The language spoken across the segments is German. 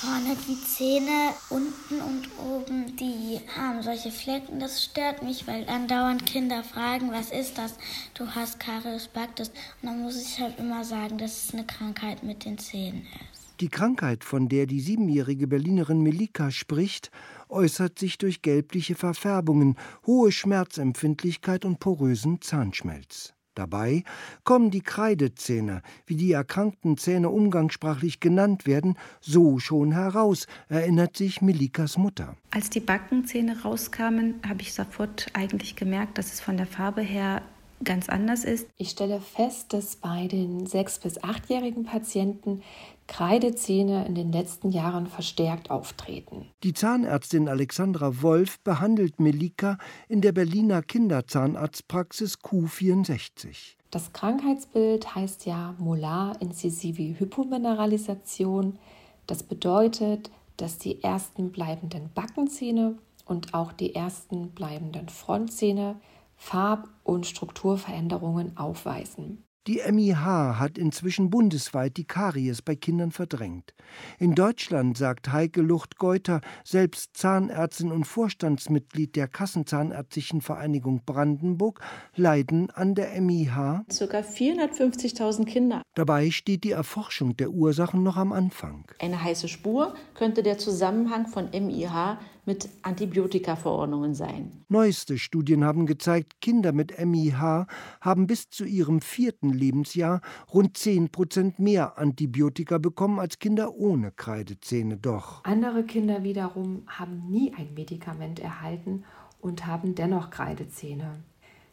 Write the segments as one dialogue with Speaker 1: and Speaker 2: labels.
Speaker 1: Vorne die Zähne, unten und oben, die haben solche Flecken. Das stört mich, weil andauernd Kinder fragen, was ist das? Du hast Karies Baktus. Und dann muss ich halt immer sagen, dass es eine Krankheit mit den Zähnen ist.
Speaker 2: Die Krankheit, von der die siebenjährige Berlinerin Melika spricht, äußert sich durch gelbliche Verfärbungen, hohe Schmerzempfindlichkeit und porösen Zahnschmelz. Dabei kommen die Kreidezähne, wie die erkrankten Zähne umgangssprachlich genannt werden, so schon heraus, erinnert sich Melikas Mutter.
Speaker 3: Als die Backenzähne rauskamen, habe ich sofort eigentlich gemerkt, dass es von der Farbe her ganz anders ist.
Speaker 4: Ich stelle fest, dass bei den sechs- bis achtjährigen Patienten Kreidezähne in den letzten Jahren verstärkt auftreten.
Speaker 2: Die Zahnärztin Alexandra Wolf behandelt Melika in der Berliner Kinderzahnarztpraxis Q64.
Speaker 4: Das Krankheitsbild heißt ja Molar-inzisive Hypomineralisation. Das bedeutet, dass die ersten bleibenden Backenzähne und auch die ersten bleibenden Frontzähne Farb- und Strukturveränderungen aufweisen.
Speaker 2: Die MIH hat inzwischen bundesweit die Karies bei Kindern verdrängt. In Deutschland, sagt Heike Lucht-Geuter, selbst Zahnärztin und Vorstandsmitglied der Kassenzahnärztlichen Vereinigung Brandenburg, leiden an der MIH.
Speaker 5: Circa 450.000 Kinder.
Speaker 2: Dabei steht die Erforschung der Ursachen noch am Anfang.
Speaker 5: Eine heiße Spur könnte der Zusammenhang von MIH mit Antibiotikaverordnungen sein.
Speaker 2: Neueste Studien haben gezeigt, Kinder mit MIH haben bis zu ihrem vierten Lebensjahr rund 10 Prozent mehr Antibiotika bekommen als Kinder ohne Kreidezähne. Doch
Speaker 4: andere Kinder wiederum haben nie ein Medikament erhalten und haben dennoch Kreidezähne.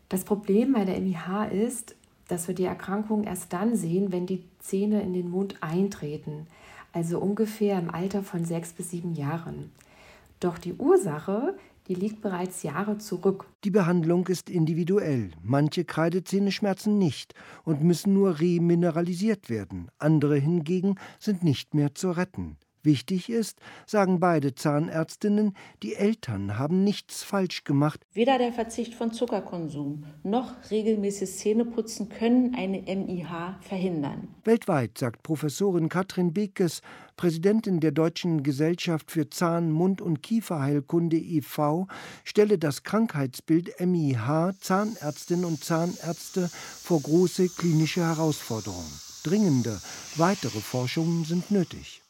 Speaker 4: Das Problem bei der MIH ist, dass wir die Erkrankung erst dann sehen, wenn die Zähne in den Mund eintreten, also ungefähr im Alter von sechs bis sieben Jahren. Doch die Ursache, die liegt bereits Jahre zurück.
Speaker 2: Die Behandlung ist individuell. Manche Kreidezähne schmerzen nicht und müssen nur remineralisiert werden. Andere hingegen sind nicht mehr zu retten. Wichtig ist, sagen beide Zahnärztinnen, die Eltern haben nichts falsch gemacht.
Speaker 5: Weder der Verzicht von Zuckerkonsum noch regelmäßiges Zähneputzen können eine MIH verhindern.
Speaker 2: Weltweit, sagt Professorin Katrin Bekes, Präsidentin der Deutschen Gesellschaft für Zahn-, Mund- und Kieferheilkunde e.V., stelle das Krankheitsbild MIH Zahnärztinnen und Zahnärzte vor große klinische Herausforderungen. Dringende weitere Forschungen sind nötig.